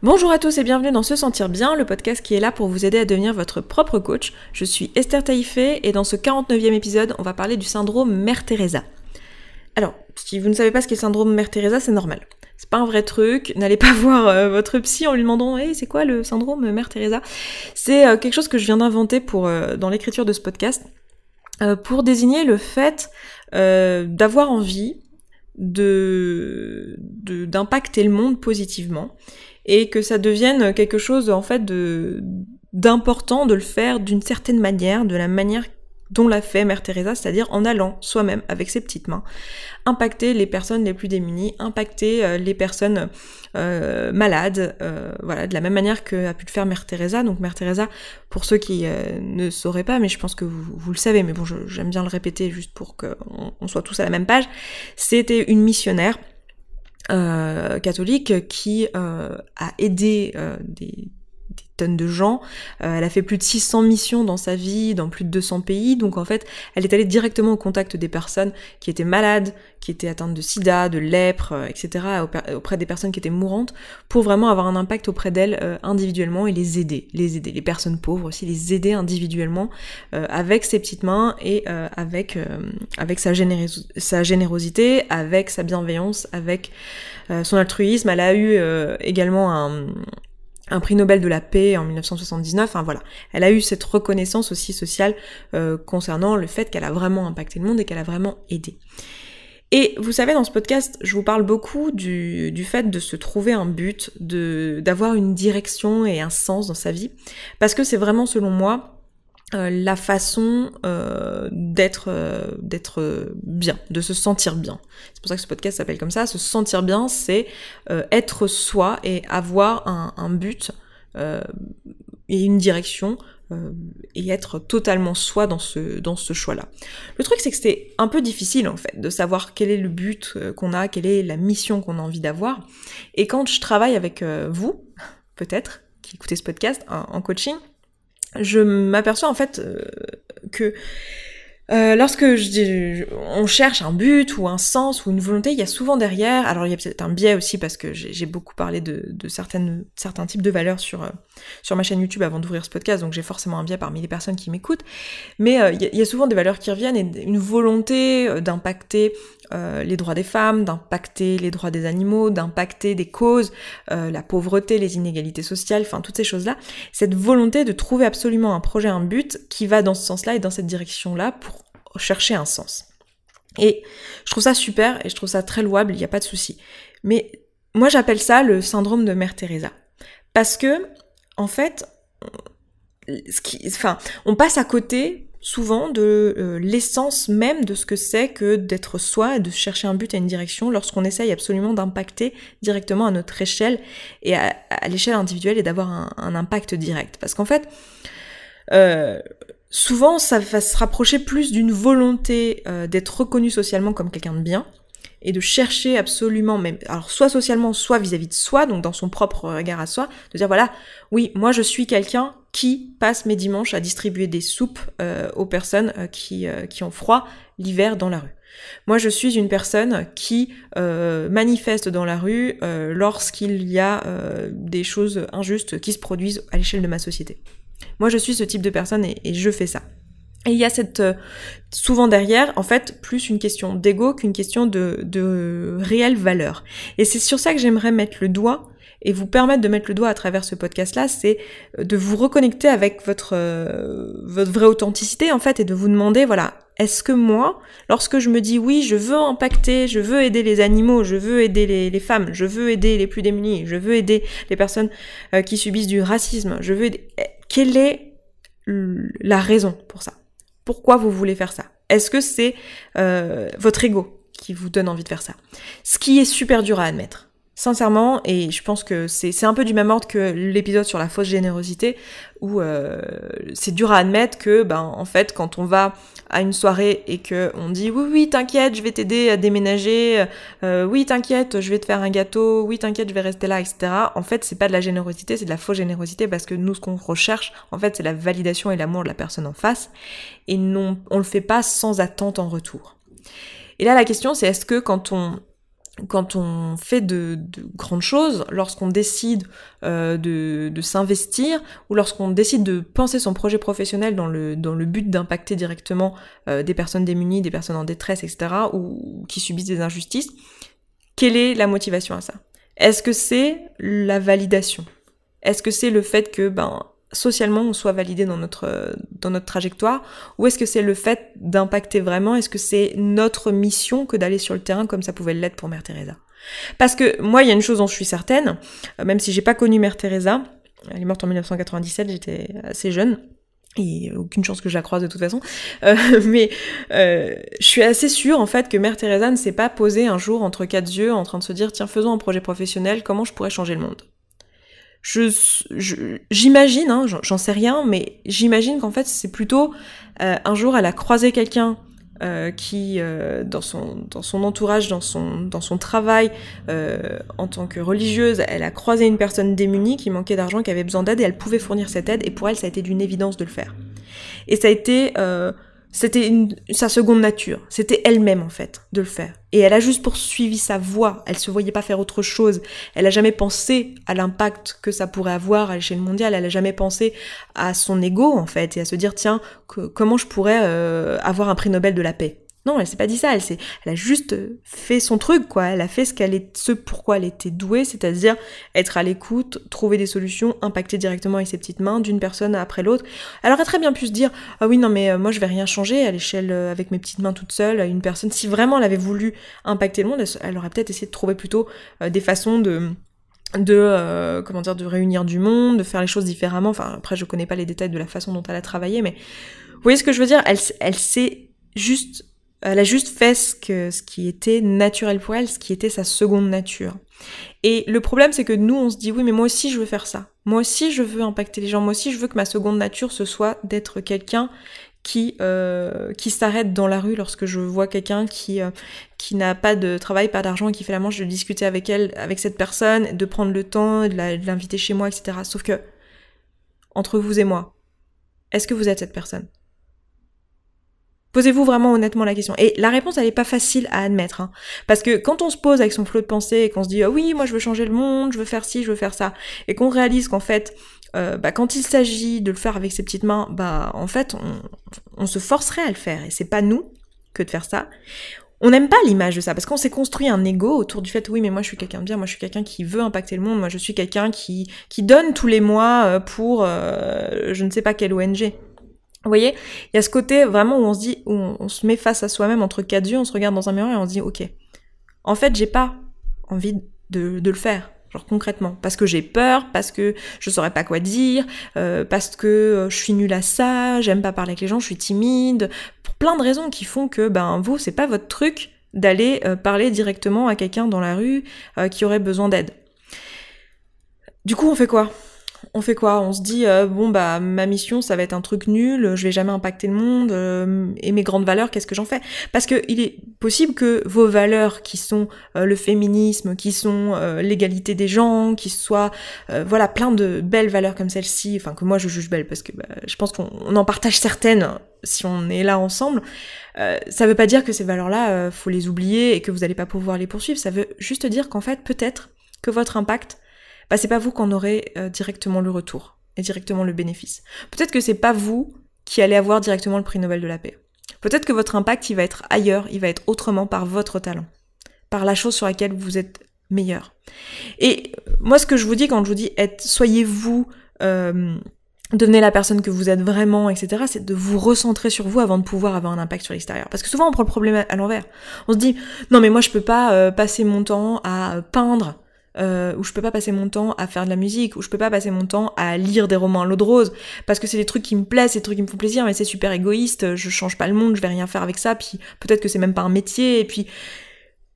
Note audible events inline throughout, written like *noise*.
Bonjour à tous et bienvenue dans Se Sentir Bien, le podcast qui est là pour vous aider à devenir votre propre coach. Je suis Esther Taïfé et dans ce 49e épisode, on va parler du syndrome Mère Teresa. Alors, si vous ne savez pas ce qu'est le syndrome Mère Teresa, c'est normal. C'est pas un vrai truc, n'allez pas *laughs* voir euh, votre psy en lui demandant hey, c'est quoi le syndrome Mère Teresa? C'est euh, quelque chose que je viens d'inventer pour euh, dans l'écriture de ce podcast pour désigner le fait d'avoir envie d'impacter le monde positivement et que ça devienne quelque chose en fait d'important de le faire d'une certaine manière, de la manière dont l'a fait Mère Teresa, c'est-à-dire en allant soi-même avec ses petites mains, impacter les personnes les plus démunies, impacter euh, les personnes euh, malades, euh, de la même manière que a pu le faire Mère Teresa. Donc Mère Teresa, pour ceux qui ne sauraient pas, mais je pense que vous, le savez, mais bon, j'aime bien le répéter juste pour qu'on soit tous à la même page, c'était une missionnaire euh, catholique qui euh, a aidé euh, des, tonnes de gens. elle a fait plus de 600 missions dans sa vie, dans plus de 200 pays. Donc en fait, elle est allée directement au contact des personnes qui étaient malades, qui étaient atteintes de sida, de lèpre, etc., auprès des personnes qui étaient mourantes, pour vraiment avoir un impact auprès d'elles individuellement et les aider. Les aider. Les personnes pauvres aussi, les aider individuellement avec ses petites mains et avec, avec sa, générosité, avec sa bienveillance, avec euh, son altruisme. Elle a eu euh, également un, un prix Nobel de la paix en 1979. Enfin voilà, elle a eu cette reconnaissance aussi sociale euh, concernant le fait qu'elle a vraiment impacté le monde et qu'elle a vraiment aidé. Et vous savez, dans ce podcast, je vous parle beaucoup du, du fait de se trouver un but, de d'avoir une direction et un sens dans sa vie, parce que c'est vraiment, selon moi, euh, la façon euh, d'être euh, d'être bien, de se sentir bien. C'est pour ça que ce podcast s'appelle comme ça. Se sentir bien, c'est être soi et avoir un, un but et une direction et être totalement soi dans ce dans ce choix-là. Le truc c'est que c'était un peu difficile en fait de savoir quel est le but qu'on a, quelle est la mission qu'on a envie d'avoir. Et quand je travaille avec vous, *laughs* peut-être qui écoutez ce podcast en coaching je m'aperçois en fait euh, que euh, lorsque je, on cherche un but ou un sens ou une volonté, il y a souvent derrière, alors il y a peut-être un biais aussi parce que j'ai beaucoup parlé de, certains types de valeurs sur, euh, sur ma chaîne YouTube avant d'ouvrir ce podcast, donc j'ai forcément un biais parmi les personnes qui m'écoutent, mais euh, il, y a, souvent des valeurs qui reviennent et une volonté d'impacter les droits des femmes, d'impacter les droits des animaux, d'impacter des causes, la pauvreté, les inégalités sociales, enfin toutes ces choses-là, cette volonté de trouver absolument un projet, un but qui va dans ce sens-là et dans cette direction-là pour chercher un sens. Et je trouve ça super et je trouve ça très louable, il n'y a pas de souci. Mais moi j'appelle ça le syndrome de Mère Teresa. Parce que, en fait, on passe à côté souvent de euh, l'essence même de ce que c'est que d'être soi et de chercher un but et une direction lorsqu'on essaye absolument d'impacter directement à notre échelle et à, l'échelle individuelle et d'avoir un, impact direct. Parce qu'en fait, euh, souvent ça va se rapprocher plus d'une volonté euh, d'être reconnu socialement comme quelqu'un de bien et de chercher absolument même alors soit socialement soit vis-à-vis de soi donc dans son propre regard à soi de dire voilà oui moi je suis quelqu'un qui passe mes dimanches à distribuer des soupes euh, aux personnes euh, qui, qui ont froid l'hiver dans la rue moi, je suis une personne qui manifeste dans la rue lorsqu'il y a des choses injustes qui se produisent à l'échelle de ma société. Moi, je suis ce type de personne et, je fais ça. Et il y a cette euh, souvent derrière, en fait, plus une question d'ego qu'une question de, réelle valeur. Et c'est sur ça que j'aimerais mettre le doigt et vous permettre de mettre le doigt à travers ce podcast-là, c'est euh, de vous reconnecter avec votre euh, votre vraie authenticité en fait et de vous demander voilà est-ce que moi, lorsque je me dis oui, je veux impacter, je veux aider les animaux, je veux aider les, femmes, je veux aider les plus démunis, je veux aider les personnes qui subissent du racisme, je veux aider quelle est la raison pour ça? Pourquoi vous voulez faire ça? Est-ce que c'est euh, votre ego qui vous donne envie de faire ça? Ce qui est super dur à admettre. Sincèrement, et je pense que c'est un peu du même ordre que l'épisode sur la fausse générosité, où euh, c'est dur à admettre que, ben, en fait, quand on va à une soirée et que on dit oui, oui, t'inquiète, je vais t'aider à déménager, euh, oui, t'inquiète, je vais te faire un gâteau, oui, t'inquiète, je vais rester là, etc. En fait, c'est pas de la générosité, c'est de la fausse générosité parce que nous, ce qu'on recherche, en fait, c'est la validation et l'amour de la personne en face, et non, on le fait pas sans attente en retour. Et là, la question, c'est est-ce que quand on quand on fait de, grandes choses, lorsqu'on décide euh, de, s'investir ou lorsqu'on décide de penser son projet professionnel dans le, dans le but d'impacter directement euh, des personnes démunies, des personnes en détresse, etc., ou qui subissent des injustices, quelle est la motivation à ça? Est-ce que c'est la validation? Est-ce que c'est le fait que ben socialement on soit validé dans notre dans notre trajectoire ou est-ce que c'est le fait d'impacter vraiment? Est-ce que c'est notre mission que d'aller sur le terrain comme ça pouvait l'être pour Mère Teresa? Parce que moi il y a une chose dont je suis certaine euh, même si j'ai pas connu Mère Teresa elle est morte en 1997 j'étais assez jeune et aucune chance que je la croise de toute façon. *laughs* Euh, mais euh, je suis assez sûre en fait que Mère Teresa ne s'est pas posée un jour entre quatre yeux en train de se dire tiens faisons un projet professionnel, comment je pourrais changer le monde? Je, j'imagine, hein, j'en sais rien, mais j'imagine qu'en fait c'est plutôt euh, un jour elle a croisé quelqu'un euh, qui, euh, dans, son, dans son entourage, dans son, dans son travail en tant que religieuse, elle a croisé une personne démunie qui manquait d'argent, qui avait besoin d'aide et elle pouvait fournir cette aide et pour elle ça a été d'une évidence de le faire. Et ça a été c'était sa seconde nature. C'était elle-même, en fait, de le faire. Et elle a juste poursuivi sa voie. Elle se voyait pas faire autre chose. Elle a jamais pensé à l'impact que ça pourrait avoir à l'échelle mondiale. Elle a jamais pensé à son ego, en fait, et à se dire, tiens, comment je pourrais euh, avoir un prix Nobel de la paix? Non, elle s'est pas dit ça, elle, elle a juste fait son truc, quoi. Elle a fait ce qu'elle est, ce pourquoi elle était douée, c'est-à-dire être à l'écoute, trouver des solutions, impacter directement avec ses petites mains d'une personne après l'autre. Elle aurait très bien pu se dire, ah oui, non, mais euh, moi je vais rien changer à l'échelle euh, avec mes petites mains toute seule, une personne. Si vraiment elle avait voulu impacter le monde, elle, aurait peut-être essayé de trouver plutôt euh, des façons de comment dire de réunir du monde, de faire les choses différemment. Enfin après je connais pas les détails de la façon dont elle a travaillé, mais vous voyez ce que je veux dire? Elle elle s'est juste elle a juste fait ce qui était naturel pour elle, ce qui était sa seconde nature. Et le problème, c'est que nous, on se dit, oui, mais moi aussi, je veux faire ça. Moi aussi, je veux impacter les gens. Moi aussi, je veux que ma seconde nature, ce soit d'être quelqu'un qui, euh, qui s'arrête dans la rue lorsque je vois quelqu'un qui, euh, qui n'a pas de travail, pas d'argent, qui fait la manche de discuter avec elle, avec cette personne, de prendre le temps, de l'inviter chez moi, etc. Sauf que, entre vous et moi, est-ce que vous êtes cette personne? Posez-vous vraiment honnêtement la question. Et la réponse, elle n'est pas facile à admettre. Hein. Parce que quand on se pose avec son flot de pensée et qu'on se dit ah oui, moi je veux changer le monde, je veux faire ci, je veux faire ça, et qu'on réalise qu'en fait, euh, bah, quand il s'agit de le faire avec ses petites mains, bah en fait, on, se forcerait à le faire. Et c'est pas nous que de faire ça. On n'aime pas l'image de ça parce qu'on s'est construit un ego autour du fait oui mais moi je suis quelqu'un de bien, moi je suis quelqu'un qui veut impacter le monde, moi je suis quelqu'un qui qui donne tous les mois euh, pour euh, je ne sais pas quelle ONG. Vous voyez, il y a ce côté vraiment où on se dit, où on, se met face à soi-même entre quatre yeux, on se regarde dans un miroir et on se dit, ok, en fait, j'ai pas envie de, le faire, genre concrètement, parce que j'ai peur, parce que je saurais pas quoi dire, euh, parce que euh, je suis nulle à ça, j'aime pas parler avec les gens, je suis timide, pour plein de raisons qui font que, ben, vous, c'est pas votre truc d'aller euh, parler directement à quelqu'un dans la rue qui aurait besoin d'aide. Du coup, on fait quoi? On fait quoi? On se dit euh, bon bah ma mission ça va être un truc nul, je vais jamais impacter le monde euh, et mes grandes valeurs qu'est-ce que j'en fais? Parce que il est possible que vos valeurs qui sont euh, le féminisme, qui sont l'égalité des gens, qui soient voilà plein de belles valeurs comme celle-ci, enfin que moi je juge belles parce que bah, je pense qu'on en partage certaines si on est là ensemble. ça veut pas dire que ces valeurs-là faut les oublier et que vous allez pas pouvoir les poursuivre. Ça veut juste dire qu'en fait peut-être que votre impact bah c'est pas vous qu'on aurez euh, directement le retour et directement le bénéfice. Peut-être que c'est pas vous qui allez avoir directement le prix Nobel de la paix. Peut-être que votre impact il va être ailleurs, il va être autrement par votre talent, par la chose sur laquelle vous êtes meilleur. Et moi ce que je vous dis quand je vous dis être, soyez vous, euh, devenez la personne que vous êtes vraiment, etc., c'est de vous recentrer sur vous avant de pouvoir avoir un impact sur l'extérieur. Parce que souvent on prend le problème à l'envers. On se dit non mais moi je peux pas euh, passer mon temps à peindre euh, où je peux pas passer mon temps à faire de la musique, où je peux pas passer mon temps à lire des romans à l'eau de rose, parce que c'est des trucs qui me plaisent, c'est des trucs qui me font plaisir, mais c'est super égoïste, je change pas le monde, je vais rien faire avec ça, puis peut-être que c'est même pas un métier, et puis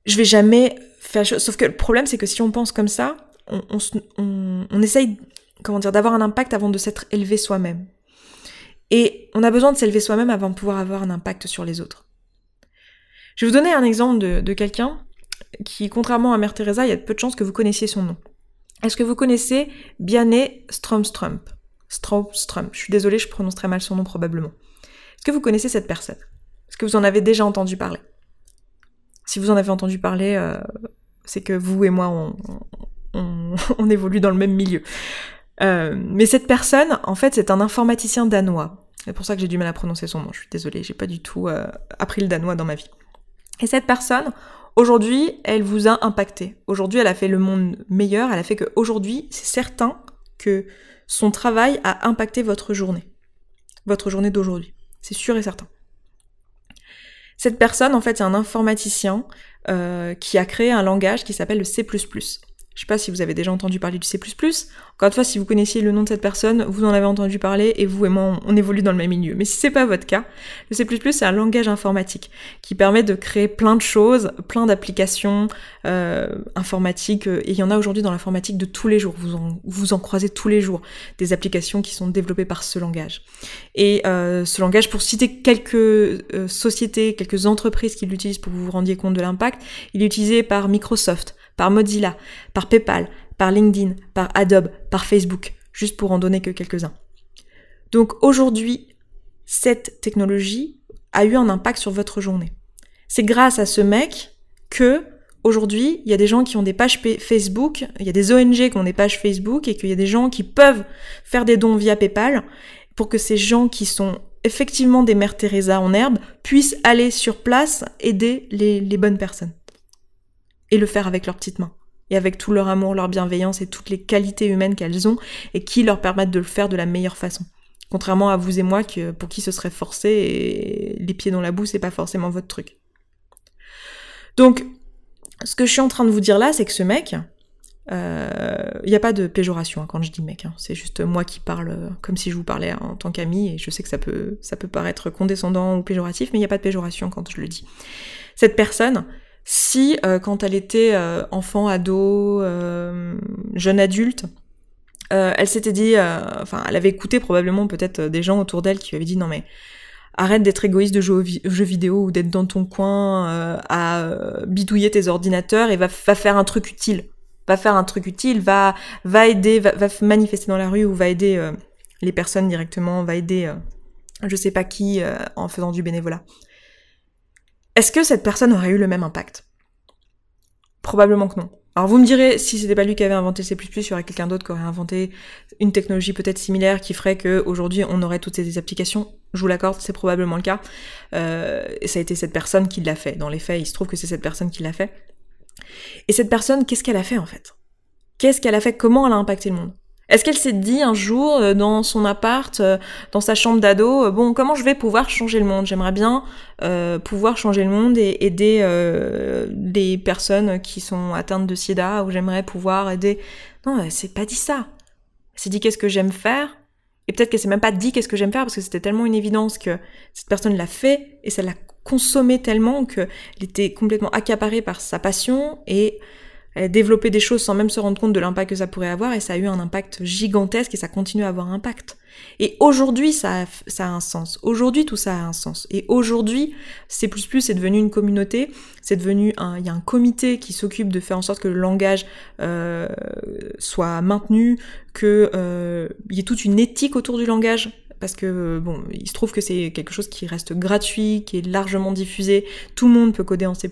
je vais jamais faire. Sauf que le problème, c'est que si on pense comme ça, on, on, on essaye, comment dire, d'avoir un impact avant de s'être élevé soi-même. Et on a besoin de s'élever soi-même avant de pouvoir avoir un impact sur les autres. Je vais vous donner un exemple de, de quelqu'un qui, contrairement à Mère Teresa, il y a peu de chances que vous connaissiez son nom. Est-ce que vous connaissez Biané Stromstrump Stromstrump. Je suis désolée, je prononce très mal son nom probablement. Est-ce que vous connaissez cette personne? Est-ce que vous en avez déjà entendu parler? Si vous en avez entendu parler, euh, c'est que vous et moi, *laughs* on, évolue dans le même milieu. Euh, mais cette personne, en fait, c'est un informaticien danois. C'est pour ça que j'ai du mal à prononcer son nom. Je suis désolée, j'ai pas du tout euh, appris le danois dans ma vie. Et cette personne, aujourd'hui, elle vous a impacté. Aujourd'hui, elle a fait le monde meilleur. Elle a fait qu'aujourd'hui, c'est certain que son travail a impacté votre journée. Votre journée d'aujourd'hui. C'est sûr et certain. Cette personne, en fait, c'est un informaticien euh, qui a créé un langage qui s'appelle le C++. Je sais pas si vous avez déjà entendu parler du C++. Encore une fois, si vous connaissiez le nom de cette personne, vous en avez entendu parler et vous et moi, on, évolue dans le même milieu. Mais si c'est pas votre cas, le C++ c'est un langage informatique qui permet de créer plein de choses, plein d'applications euh, informatiques. Et il y en a aujourd'hui dans l'informatique de tous les jours. Vous en, vous en croisez tous les jours des applications qui sont développées par ce langage. Et euh, ce langage, pour citer quelques euh, sociétés, quelques entreprises qui l'utilisent pour que vous vous rendiez compte de l'impact, il est utilisé par Microsoft par Mozilla, par PayPal, par LinkedIn, par Adobe, par Facebook, juste pour en donner que quelques-uns. Donc aujourd'hui, cette technologie a eu un impact sur votre journée. C'est grâce à ce mec que aujourd'hui, il y a des gens qui ont des pages Facebook, il y a des ONG qui ont des pages Facebook et qu'il y a des gens qui peuvent faire des dons via PayPal pour que ces gens qui sont effectivement des mères Teresa en herbe puissent aller sur place aider les, les bonnes personnes et le faire avec leurs petites mains. Et avec tout leur amour, leur bienveillance et toutes les qualités humaines qu'elles ont et qui leur permettent de le faire de la meilleure façon. Contrairement à vous et moi, pour qui ce serait forcé et les pieds dans la boue, c'est pas forcément votre truc. Donc, ce que je suis en train de vous dire là, c'est que ce mec, il euh, n'y a pas de péjoration hein, quand je dis mec, hein. c'est juste moi qui parle euh, comme si je vous parlais en tant qu'ami, et je sais que ça peut, ça peut paraître condescendant ou péjoratif, mais il n'y a pas de péjoration quand je le dis. Cette personne, si euh, quand elle était euh, enfant, ado, euh, jeune adulte, elle s'était dit, enfin, elle avait écouté probablement peut-être des gens autour d'elle qui lui avaient dit non mais arrête d'être égoïste de jouer aux, jeux vidéo ou d'être dans ton coin à bidouiller tes ordinateurs et va, faire un truc utile. Va faire un truc utile, va, va aider, va, va manifester dans la rue ou va aider les personnes directement, va aider je sais pas qui en faisant du bénévolat. Est-ce que cette personne aurait eu le même impact? Probablement que non. Alors vous me direz, si c'était pas lui qui avait inventé C++, il y aurait quelqu'un d'autre qui aurait inventé une technologie peut-être similaire qui ferait qu'aujourd'hui on aurait toutes ces applications. Je vous l'accorde, c'est probablement le cas. Euh, ça a été cette personne qui l'a fait. Dans les faits, il se trouve que c'est cette personne qui l'a fait. Et cette personne, qu'est-ce qu'elle a fait en fait? Qu'est-ce qu'elle a fait? Comment elle a impacté le monde? Est-ce qu'elle s'est dit un jour euh, dans son appart, euh, dans sa chambre d'ado, euh, bon, comment je vais pouvoir changer le monde? J'aimerais bien pouvoir changer le monde et aider des personnes qui sont atteintes de sida, ou j'aimerais pouvoir aider. Non, elle s'est pas dit ça. Elle s'est dit qu'est-ce que j'aime faire, et peut-être qu'elle s'est même pas dit qu'est-ce que j'aime faire parce que c'était tellement une évidence que cette personne l'a fait et ça l'a consommé tellement qu'elle était complètement accaparée par sa passion et développé des choses sans même se rendre compte de l'impact que ça pourrait avoir et ça a eu un impact gigantesque et ça continue à avoir un impact. Et aujourd'hui, ça a, ça a un sens. Aujourd'hui, tout ça a un sens. Et aujourd'hui, C++ est devenu une communauté, c'est devenu un, il y a un comité qui s'occupe de faire en sorte que le langage euh, soit maintenu, que euh, y ait toute une éthique autour du langage parce que bon, il se trouve que c'est quelque chose qui reste gratuit, qui est largement diffusé, tout le monde peut coder en C++,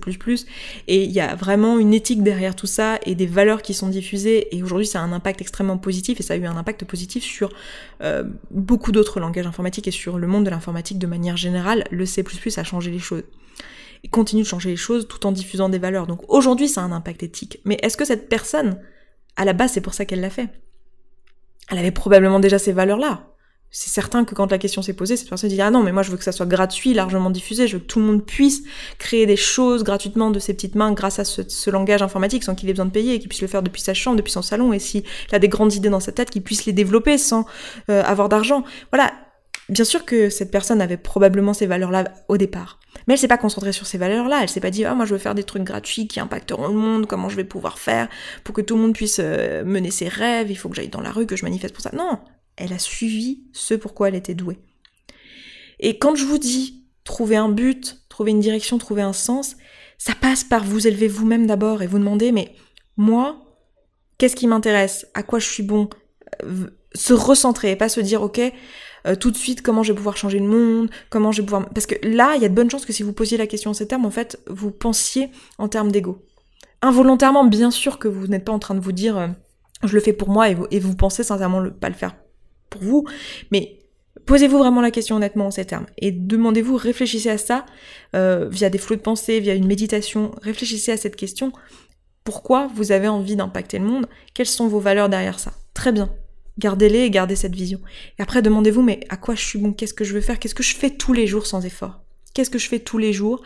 et il y a vraiment une éthique derrière tout ça et des valeurs qui sont diffusées, et aujourd'hui ça a un impact extrêmement positif, et ça a eu un impact positif sur euh, beaucoup d'autres langages informatiques et sur le monde de l'informatique de manière générale. Le C++ a changé les choses. Il continue de changer les choses tout en diffusant des valeurs. Donc aujourd'hui ça a un impact éthique. Mais est-ce que cette personne, à la base c'est pour ça qu'elle l'a fait? Elle avait probablement déjà ces valeurs-là c'est certain que quand la question s'est posée, cette personne dit ah non mais moi je veux que ça soit gratuit, largement diffusé, je veux que tout le monde puisse créer des choses gratuitement de ses petites mains grâce à ce, langage informatique sans qu'il ait besoin de payer et qu'il puisse le faire depuis sa chambre, depuis son salon et s'il a des grandes idées dans sa tête, qu'il puisse les développer sans euh, avoir d'argent. Voilà. Bien sûr que cette personne avait probablement ces valeurs-là au départ. Mais elle s'est pas concentrée sur ces valeurs-là. Elle s'est pas dit, ah, moi, je veux faire des trucs gratuits qui impacteront le monde, comment je vais pouvoir faire pour que tout le monde puisse euh, mener ses rêves, il faut que j'aille dans la rue, que je manifeste pour ça. Non elle a suivi ce pourquoi elle était douée. Et quand je vous dis trouver un but, trouver une direction, trouver un sens, ça passe par vous élever vous-même d'abord et vous demander mais moi, qu'est-ce qui m'intéresse? À quoi je suis bon? Euh, Se recentrer, pas se dire ok, euh, tout de suite comment je vais pouvoir changer le monde, comment je vais pouvoir... Parce que là, il y a de bonnes chances que si vous posiez la question en ces termes, en fait, vous pensiez en termes d'ego. involontairement, bien sûr que vous n'êtes pas en train de vous dire euh, je le fais pour moi et vous, et vous pensez sincèrement le, pas le faire pour vous, mais Posez-vous vraiment la question honnêtement en ces termes et demandez-vous, réfléchissez à ça euh, via des flots de pensée, via une méditation, réfléchissez à cette question. Pourquoi vous avez envie d'impacter le monde? Quelles sont vos valeurs derrière ça? Très bien. Gardez-les et gardez cette vision. Et après, demandez-vous, mais à quoi je suis bon? Qu'est-ce que je veux faire? Qu'est-ce que je fais tous les jours sans effort? Qu'est-ce que je fais tous les jours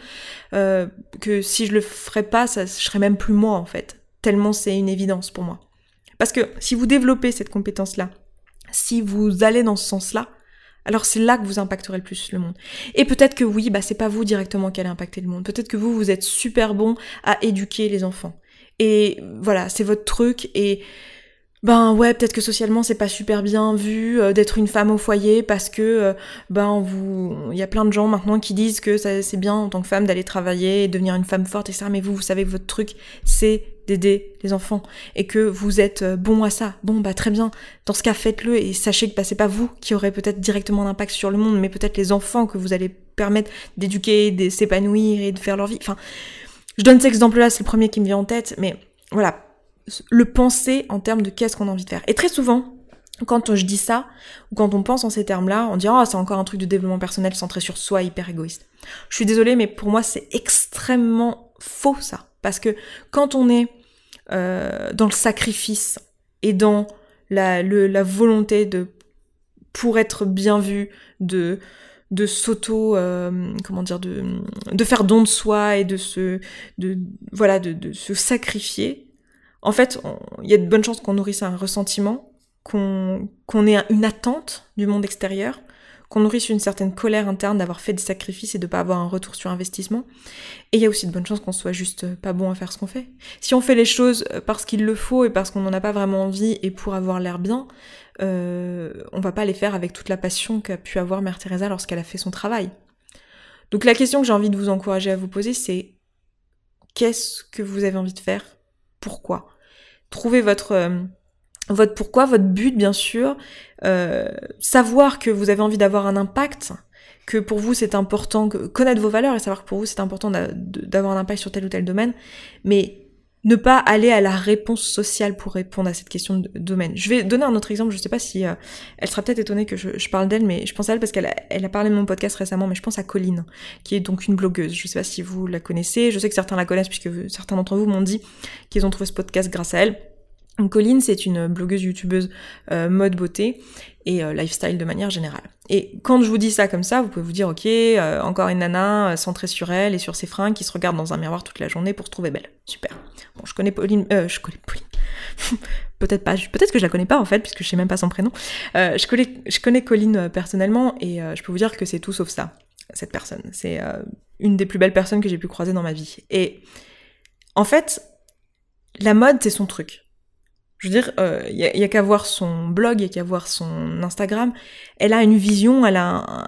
euh, Que si je le ferais pas, ça, je serais même plus moi en fait. Tellement c'est une évidence pour moi. Parce que si vous développez cette compétence-là, si vous allez dans ce sens-là, alors c'est là que vous impacterez le plus le monde. Et peut-être que oui, bah c'est pas vous directement qui allez impacter le monde. Peut-être que vous, vous êtes super bon à éduquer les enfants. Et voilà, c'est votre truc et ben ouais, peut-être que socialement c'est pas super bien vu euh, d'être une femme au foyer parce que euh, ben vous il y a plein de gens maintenant qui disent que c'est bien en tant que femme d'aller travailler devenir une femme forte et ça mais vous vous savez que votre truc c'est d'aider les enfants et que vous êtes euh, bon à ça. Bon bah très bien. Dans ce cas faites-le et sachez que bah, c'est pas vous qui aurez peut-être directement d'impact sur le monde mais peut-être les enfants que vous allez permettre d'éduquer, de s'épanouir et de faire leur vie. Enfin, je donne cet exemple-là, c'est le premier qui me vient en tête mais voilà, le penser en termes de qu'est-ce qu'on a envie de faire. Et très souvent, quand je dis ça, ou quand on pense en ces termes-là, on dit oh c'est encore un truc de développement personnel centré sur soi, hyper égoïste. Je suis désolée, mais pour moi c'est extrêmement faux ça, parce que quand on est euh, dans le sacrifice et dans la, la volonté de pour être bien vu, de de s'auto euh, comment dire de, de faire don de soi et de se de voilà de, de se sacrifier en fait, il y a de bonnes chances qu'on nourrisse un ressentiment, qu'on ait une attente du monde extérieur, qu'on nourrisse une certaine colère interne d'avoir fait des sacrifices et de pas avoir un retour sur investissement. Et il y a aussi de bonnes chances qu'on soit juste pas bon à faire ce qu'on fait. Si on fait les choses parce qu'il le faut et parce qu'on n'en a pas vraiment envie et pour avoir l'air bien, euh, on va pas les faire avec toute la passion qu'a pu avoir Mère Teresa lorsqu'elle a fait son travail. Donc la question que j'ai envie de vous encourager à vous poser, c'est qu'est-ce que vous avez envie de faire? Pourquoi? Trouver votre euh, votre pourquoi, votre but bien sûr, euh, savoir que vous avez envie d'avoir un impact, que pour vous c'est important, connaître vos valeurs et savoir que pour vous c'est important d'avoir un impact sur tel ou tel domaine, mais ne pas aller à la réponse sociale pour répondre à cette question de domaine. Je vais donner un autre exemple, je sais pas si euh, elle sera peut-être étonnée que je, parle d'elle, mais je pense à elle parce qu'elle a, elle a parlé de mon podcast récemment, mais je pense à Colline, qui est donc une blogueuse. Je sais pas si vous la connaissez, je sais que certains la connaissent puisque certains d'entre vous m'ont dit qu'ils ont trouvé ce podcast grâce à elle. Colline, c'est une blogueuse youtubeuse euh, mode beauté et euh, lifestyle de manière générale. Et quand je vous dis ça comme ça, vous pouvez vous dire ok, euh, encore une nana centrée sur elle et sur ses fringues qui se regarde dans un miroir toute la journée pour se trouver belle. Super. Bon, je connais Pauline, je connais Pauline. *laughs* peut-être pas, peut-être que je la connais pas en fait puisque je sais même pas son prénom. je connais, je Colline personnellement et je peux vous dire que c'est tout sauf ça. Cette personne, c'est une des plus belles personnes que j'ai pu croiser dans ma vie. Et en fait, la mode c'est son truc je veux dire, il euh, y a, qu'à voir son blog, il y a qu'à voir son Instagram. Elle a une vision, elle a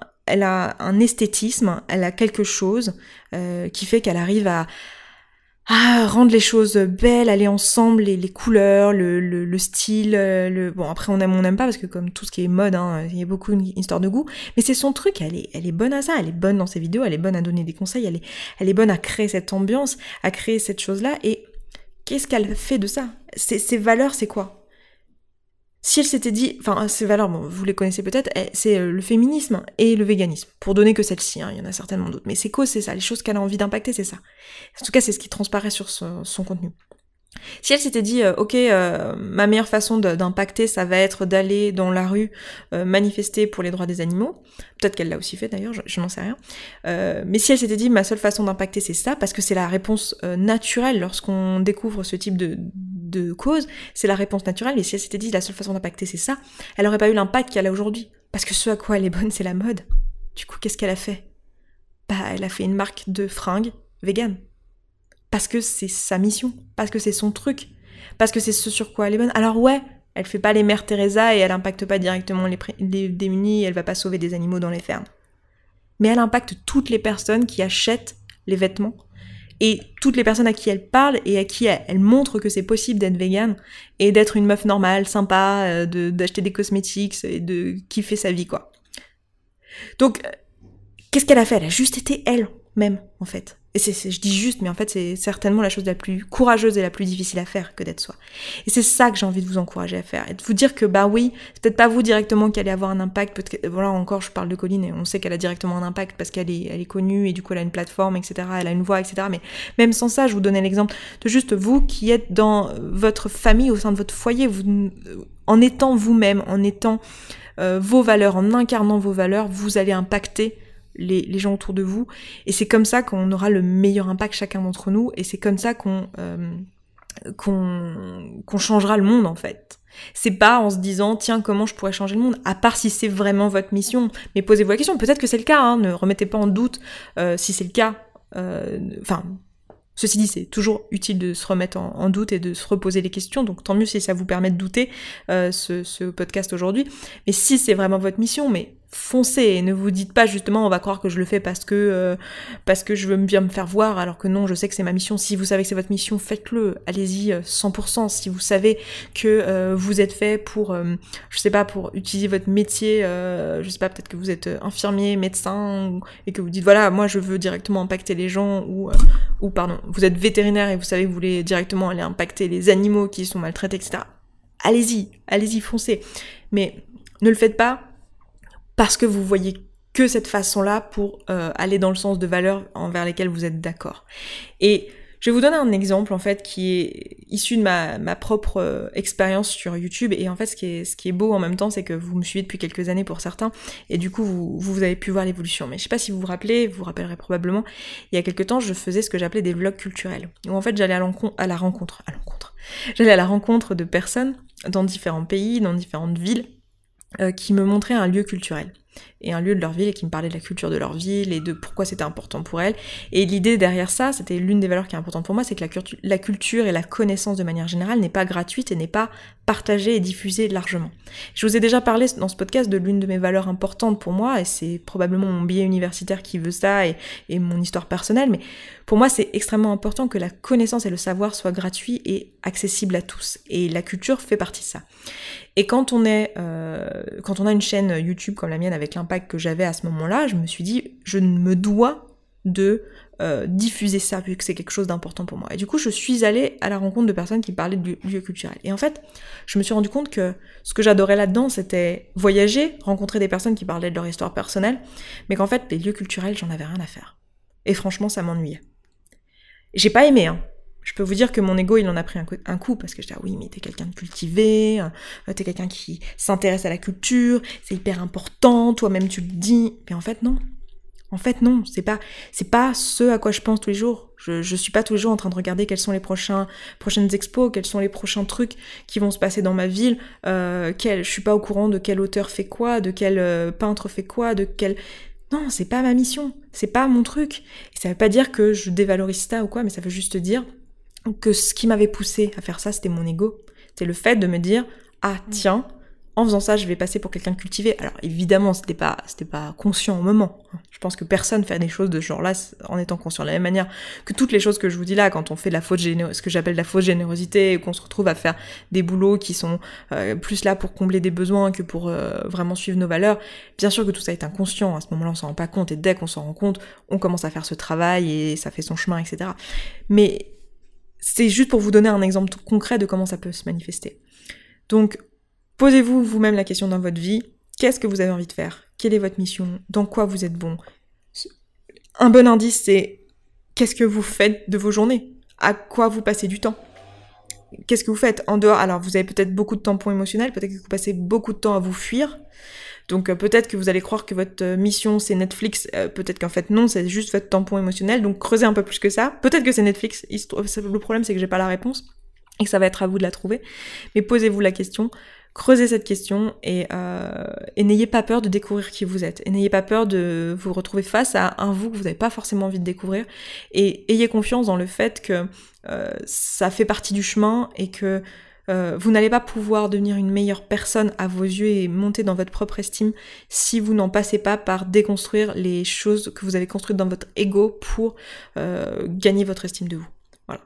un, esthétisme, elle a quelque chose euh, qui fait qu'elle arrive à, rendre les choses belles, aller ensemble, les, couleurs, le, le, style, euh, le bon après on aime on n'aime pas parce que comme tout ce qui est mode, hein, il y a beaucoup une histoire de goût, mais c'est son truc, elle est, elle est bonne à ça, elle est bonne dans ses vidéos, elle est bonne à donner des conseils, elle est, elle est bonne à créer cette ambiance, à créer cette chose là et qu'est-ce qu'elle fait de ça? Ses valeurs, c'est quoi? Si elle s'était dit, enfin, ses valeurs, vous les connaissez peut-être, eh, c'est euh, le féminisme et le véganisme, pour donner que celle-ci, hein, il y en a certainement d'autres. Mais ses causes, c'est ça, les choses qu'elle a envie d'impacter, c'est ça. En tout cas, c'est ce qui transparaît sur son contenu. Si elle s'était dit, euh, ok, euh, ma meilleure façon d'impacter, ça va être d'aller dans la rue euh, manifester pour les droits des animaux, peut-être qu'elle l'a aussi fait d'ailleurs, je, n'en sais rien, mais si elle s'était dit, ma seule façon d'impacter, c'est ça, parce que c'est la réponse naturelle lorsqu'on découvre ce type de, cause, c'est la réponse naturelle, et si elle s'était dit, la seule façon d'impacter, c'est ça, elle n'aurait pas eu l'impact qu'elle a aujourd'hui, parce que ce à quoi elle est bonne, c'est la mode. Du coup, qu'est-ce qu'elle a fait? Bah, elle a fait une marque de fringues vegan parce que c'est sa mission, parce que c'est son truc, parce que c'est ce sur quoi elle est bonne. Alors ouais, elle fait pas les mères Teresa et elle impacte pas directement les, démunis, elle va pas sauver des animaux dans les fermes. Mais elle impacte toutes les personnes qui achètent les vêtements et toutes les personnes à qui elle parle et à qui elle, montre que c'est possible d'être vegan et d'être une meuf normale, sympa, euh, d'acheter des cosmétiques et de kiffer sa vie quoi. Donc, euh, qu'est-ce qu'elle a fait? Elle a juste été elle même en fait. Et c'est, je dis juste, mais en fait, c'est certainement la chose la plus courageuse et la plus difficile à faire que d'être soi. Et c'est ça que j'ai envie de vous encourager à faire. Et de vous dire que, bah oui, c'est peut-être pas vous directement qui allez avoir un impact. Voilà, encore, je parle de Colline et on sait qu'elle a directement un impact parce qu'elle est, elle est connue et du coup, elle a une plateforme, etc. Elle a une voix, etc. Mais même sans ça, je vous donnais l'exemple de juste vous qui êtes dans votre famille, au sein de votre foyer, vous, en étant vous-même, en étant euh, vos valeurs, en incarnant vos valeurs, vous allez impacter les, gens autour de vous. Et c'est comme ça qu'on aura le meilleur impact chacun d'entre nous. Et c'est comme ça qu'on euh, qu'on changera le monde en fait. C'est pas en se disant tiens comment je pourrais changer le monde, à part si c'est vraiment votre mission. Mais posez-vous la question. Peut-être que c'est le cas. Hein. ne remettez pas en doute euh, si c'est le cas. Euh, enfin, Ceci dit, c'est toujours utile de se remettre en, doute et de se reposer les questions, donc tant mieux si ça vous permet de douter ce, ce, podcast aujourd'hui. Mais si c'est vraiment votre mission, mais foncez et ne vous dites pas justement on va croire que je le fais parce que euh, parce que je veux bien me faire voir alors que non je sais que c'est ma mission. Si vous savez que c'est votre mission faites-le. Allez-y 100% euh, si vous savez que euh, vous êtes fait pour je sais pas pour utiliser votre métier je sais pas peut-être que vous êtes infirmier médecin et que vous dites voilà moi je veux directement impacter les gens ou ou pardon vous êtes vétérinaire et vous savez que vous voulez directement aller impacter les animaux qui sont maltraités etc allez-y allez-y foncez. Mais ne le faites pas parce que vous voyez que cette façon-là pour euh, aller dans le sens de valeurs envers lesquelles vous êtes d'accord. Et je vais vous donner un exemple en fait qui est issu de ma, ma propre euh, expérience sur YouTube. Et en fait ce qui est, ce qui est beau en même temps c'est que vous me suivez depuis quelques années pour certains. Et du coup vous, vous avez pu voir l'évolution. Mais je sais pas si vous vous rappelez, vous vous rappellerez probablement, il y a quelques temps je faisais ce que j'appelais des vlogs culturels. Où en fait j'allais à, à la rencontre, à l'encontre, j'allais à la rencontre de personnes dans différents pays, dans différentes villes qui me montrait un lieu culturel et un lieu de leur ville et qui me parlait de la culture de leur ville et de pourquoi c'était important pour elles. Et l'idée derrière ça, c'était l'une des valeurs qui est importante pour moi, c'est que la, la, culture et la connaissance de manière générale n'est pas gratuite et n'est pas partagée et diffusée largement. Je vous ai déjà parlé dans ce podcast de l'une de mes valeurs importantes pour moi, et c'est probablement mon biais universitaire qui veut ça et, et mon histoire personnelle, mais pour moi c'est extrêmement important que la connaissance et le savoir soient gratuits et accessibles à tous. Et la culture fait partie de ça. Et quand on est, euh, quand on a une chaîne YouTube comme la mienne avec l'impact que j'avais à ce moment-là, je me suis dit, je me dois de euh, diffuser ça vu que c'est quelque chose d'important pour moi. Et du coup, je suis allée à la rencontre de personnes qui parlaient de lieux culturels. Et en fait, je me suis rendu compte que ce que j'adorais là-dedans, c'était voyager, rencontrer des personnes qui parlaient de leur histoire personnelle, mais qu'en fait, les lieux culturels, j'en avais rien à faire. Et franchement, ça m'ennuyait. J'ai pas aimé, hein je peux vous dire que mon ego, il en a pris un, coup, parce que je dis, ah oui, mais t'es quelqu'un de cultivé, euh, t'es quelqu'un qui s'intéresse à la culture, c'est hyper important, toi-même tu le dis. Mais en fait, non. En fait, non, c'est pas, c'est pas ce à quoi je pense tous les jours. Je, je suis pas tous les jours en train de regarder quels sont les prochains, prochaines expos, quels sont les prochains trucs qui vont se passer dans ma ville. Euh, quel, je suis pas au courant de quel auteur fait quoi, de quel euh, peintre fait quoi, de quel. Non, c'est pas ma mission, c'est pas mon truc. Et ça veut pas dire que je dévalorise ça ou quoi, mais ça veut juste dire que ce qui m'avait poussé à faire ça, c'était mon ego. C'est le fait de me dire, ah tiens, en faisant ça, je vais passer pour quelqu'un de cultivé. Alors évidemment, c'était pas, c'était pas conscient au moment. Je pense que personne fait des choses de ce genre-là en étant conscient. De la même manière que toutes les choses que je vous dis là, quand on fait de la fausse ce que j'appelle la fausse générosité, qu'on se retrouve à faire des boulots qui sont euh, plus là pour combler des besoins que pour euh, vraiment suivre nos valeurs. Bien sûr que tout ça est inconscient. À ce moment-là, on s'en rend pas compte. Et dès qu'on s'en rend compte, on commence à faire ce travail et ça fait son chemin, etc. Mais c'est juste pour vous donner un exemple concret de comment ça peut se manifester. Donc, posez-vous vous-même la question dans votre vie. Qu'est-ce que vous avez envie de faire? Quelle est votre mission? Dans quoi vous êtes bon? Un bon indice, c'est qu'est-ce que vous faites de vos journées? À quoi vous passez du temps? Qu'est-ce que vous faites? En dehors Alors, vous avez peut-être beaucoup de tampons émotionnels, peut-être que vous passez beaucoup de temps à vous fuir. Donc euh, peut-être que vous allez croire que votre euh, mission c'est Netflix, euh, peut-être qu'en fait non, c'est juste votre tampon émotionnel. Donc creusez un peu plus que ça. Peut-être que c'est Netflix. Le problème c'est que j'ai pas la réponse et que ça va être à vous de la trouver. Mais posez-vous la question creusez cette question et, et n'ayez pas peur de découvrir qui vous êtes. Et n'ayez pas peur de vous retrouver face à un vous que vous n'avez pas forcément envie de découvrir. Et ayez confiance dans le fait que ça fait partie du chemin et que euh, vous n'allez pas pouvoir devenir une meilleure personne à vos yeux et monter dans votre propre estime si vous n'en passez pas par déconstruire les choses que vous avez construites dans votre ego pour euh, gagner votre estime de vous. Voilà.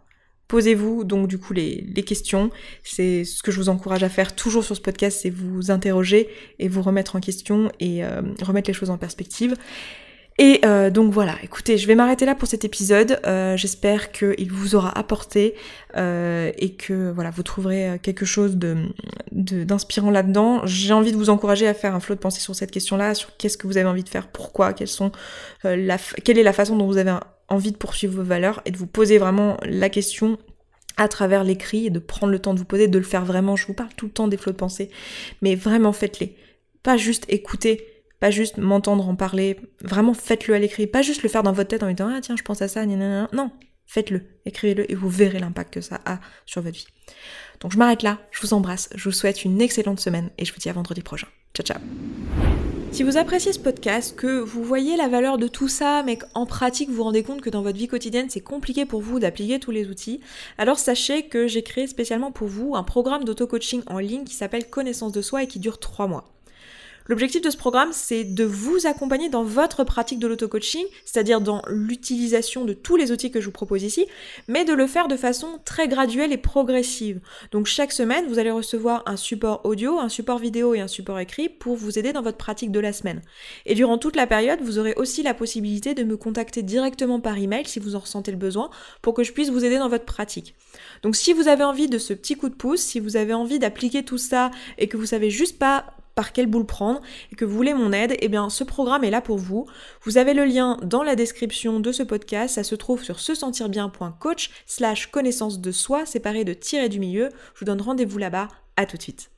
Posez-vous donc du coup les, questions. C'est ce que je vous encourage à faire toujours sur ce podcast, c'est vous interroger et vous remettre en question et euh, remettre les choses en perspective. Et euh, donc voilà, écoutez, je vais m'arrêter là pour cet épisode. Euh, j'espère qu'il vous aura apporté euh, et que voilà, vous trouverez quelque chose d'inspirant là-dedans. J'ai envie de vous encourager à faire un flot de pensée sur cette question-là, sur qu'est-ce que vous avez envie de faire, pourquoi, quelle est la façon dont vous avez envie de poursuivre vos valeurs et de vous poser vraiment la question à travers l'écrit et de prendre le temps de vous poser, de le faire vraiment. Je vous parle tout le temps des flots de pensée, mais vraiment faites-les. Pas juste écouter pas juste m'entendre en parler, vraiment faites-le à l'écrit, pas juste le faire dans votre tête en disant ah tiens je pense à ça, non, faites-le, écrivez-le et vous verrez l'impact que ça a sur votre vie. Donc je m'arrête là, je vous embrasse, je vous souhaite une excellente semaine et je vous dis à vendredi prochain. Ciao ciao si vous appréciez ce podcast, que vous voyez la valeur de tout ça, mais qu'en pratique vous rendez compte que dans votre vie quotidienne c'est compliqué pour vous d'appliquer tous les outils, alors sachez que j'ai créé spécialement pour vous un programme d'auto-coaching en ligne qui s'appelle Connaissance de soi et qui dure 3 mois. L'objectif de ce programme, c'est de vous accompagner dans votre pratique de l'auto-coaching, c'est-à-dire dans l'utilisation de tous les outils que je vous propose ici, mais de le faire de façon très graduelle et progressive. Donc chaque semaine, vous allez recevoir un support audio, un support vidéo et un support écrit pour vous aider dans votre pratique de la semaine. Et durant toute la période, vous aurez aussi la possibilité de me contacter directement par email si vous en ressentez le besoin pour que je puisse vous aider dans votre pratique. Donc si vous avez envie de ce petit coup de pouce, si vous avez envie d'appliquer tout ça et que vous savez juste pas par quelle boule prendre et que vous voulez mon aide, eh bien ce programme est là pour vous. Vous avez le lien dans la description de ce podcast, ça se trouve sur se sentir bien.coach slash connaissance de soi séparé de tirer du milieu. Je vous donne rendez-vous là-bas, à tout de suite.